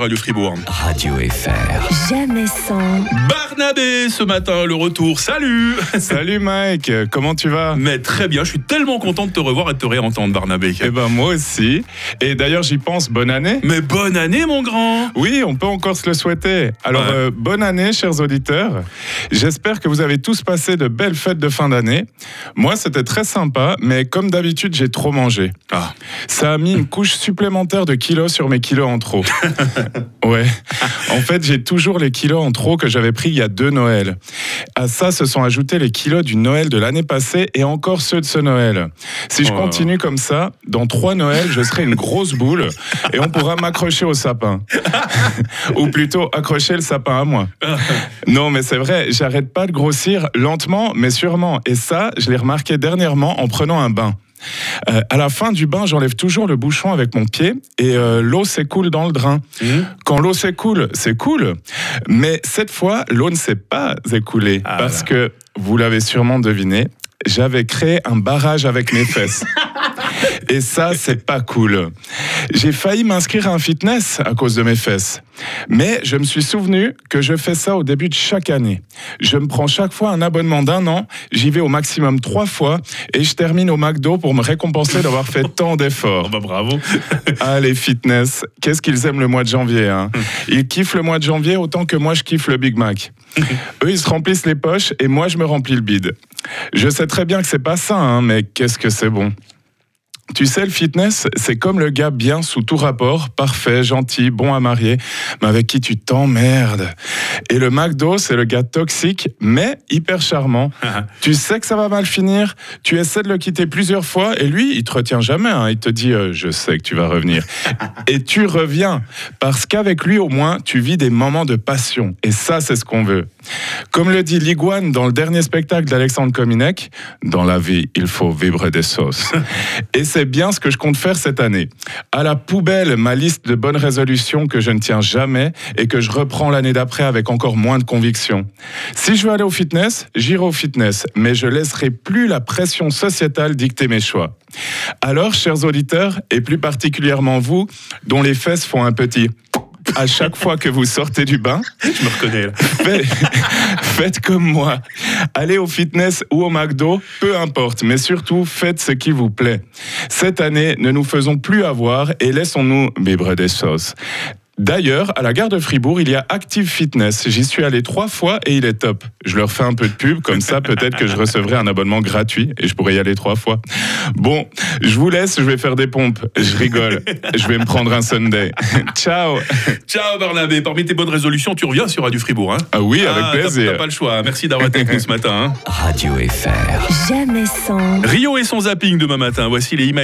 Radio Fribourg. Radio FR. Jamais sans. Barnabé ce matin, le retour. Salut Salut Mike, comment tu vas? Mais très bien, je suis tellement content de te revoir et de te réentendre, Barnabé. Eh ben moi aussi. Et d'ailleurs j'y pense, bonne année. Mais bonne année, mon grand Oui, on peut encore se le souhaiter. Alors Ouais. euh, bonne année, chers auditeurs. J'espère que vous avez tous passé de belles fêtes de fin d'année. Moi, c'était très sympa, mais comme d'habitude, j'ai trop mangé. Ah, Ça a mis une couche supplémentaire de kilos sur mes kilos en trop. ouais. En fait, j'ai toujours les kilos en trop que j'avais pris il y a deux Noëls. À ça se sont ajoutés les kilos du Noël de l'année passée et encore ceux de ce Noël. Si je Oh. continue comme ça, dans trois Noëls, je serai une grosse boule et on pourra m'accrocher au sapin. Ou plutôt accrocher le sapin à moi. Non, mais c'est vrai, j'arrête pas de grossir lentement, mais sûrement. Et ça, je l'ai remarqué dernièrement en prenant un bain. Euh, à la fin du bain, j'enlève toujours le bouchon avec mon pied et euh, l'eau s'écoule dans le drain. Mhm. Quand l'eau s'écoule, c'est cool. Mais cette fois, l'eau ne s'est pas écoulée Ah parce là. que, vous l'avez sûrement deviné, j'avais créé un barrage avec mes fesses. Et ça, c'est pas cool. J'ai failli m'inscrire à un fitness à cause de mes fesses. Mais je me suis souvenu que je fais ça au début de chaque année. Je me prends chaque fois un abonnement d'un an, j'y vais au maximum trois fois et je termine au McDo pour me récompenser d'avoir fait tant Oh d'efforts. bah bravo Ah, les fitness, qu'est-ce qu'ils aiment le mois de janvier. Hein? Ils kiffent le mois de janvier autant que moi je kiffe le Big Mac. Eux, ils se remplissent les poches et moi, je me remplis le bide. Je sais très bien que c'est pas ça, hein, mais qu'est-ce que c'est bon? Tu sais, le fitness, c'est comme le gars bien sous tout rapport, parfait, gentil, bon à marier, mais avec qui tu t'emmerdes? Et le McDo, c'est le gars toxique, mais hyper charmant. tu sais que ça va mal finir, tu essaies de le quitter plusieurs fois, et lui, il te retient jamais. hein. Il te dit, euh, je sais que tu vas revenir. et tu reviens, parce qu'avec lui, au moins, tu vis des moments de passion. Et ça, c'est ce qu'on veut. Comme le dit Liguane dans le dernier spectacle d'Alexandre Kominek, dans la vie, il faut vivre des sauces. Et c'est bien ce que je compte faire cette année. À la poubelle, ma liste de bonnes résolutions que je ne tiens jamais et que je reprends l'année d'après avec encore moins de conviction. Si je veux aller au fitness, j'irai au fitness, mais je laisserai plus la pression sociétale dicter mes choix. Alors, chers auditeurs, et plus particulièrement vous, dont les fesses font un petit à chaque fois que vous sortez du bain, Je me reconnais là. Faites, faites comme moi. Allez au fitness ou au McDo, peu importe, mais surtout faites ce qui vous plaît. Cette année, ne nous faisons plus avoir et laissons-nous vivre des sauces. D'ailleurs, à la gare de Fribourg, il y a Active Fitness. J'y suis allé trois fois et il est top. Je leur fais un peu de pub, comme ça peut-être que je recevrai un abonnement gratuit et je pourrais y aller trois fois. Bon, je vous laisse, je vais faire des pompes. Je rigole. Je vais me prendre un Sunday. Ciao. Ciao Barnabé, parmi tes bonnes résolutions, tu reviens sur Radio Fribourg. Hein Ah oui, avec Ah, plaisir. T'as pas le choix. Merci d'avoir été avec nous ce matin. hein. Radio FR. Jamais sans. Rio et son zapping demain matin. Voici les images.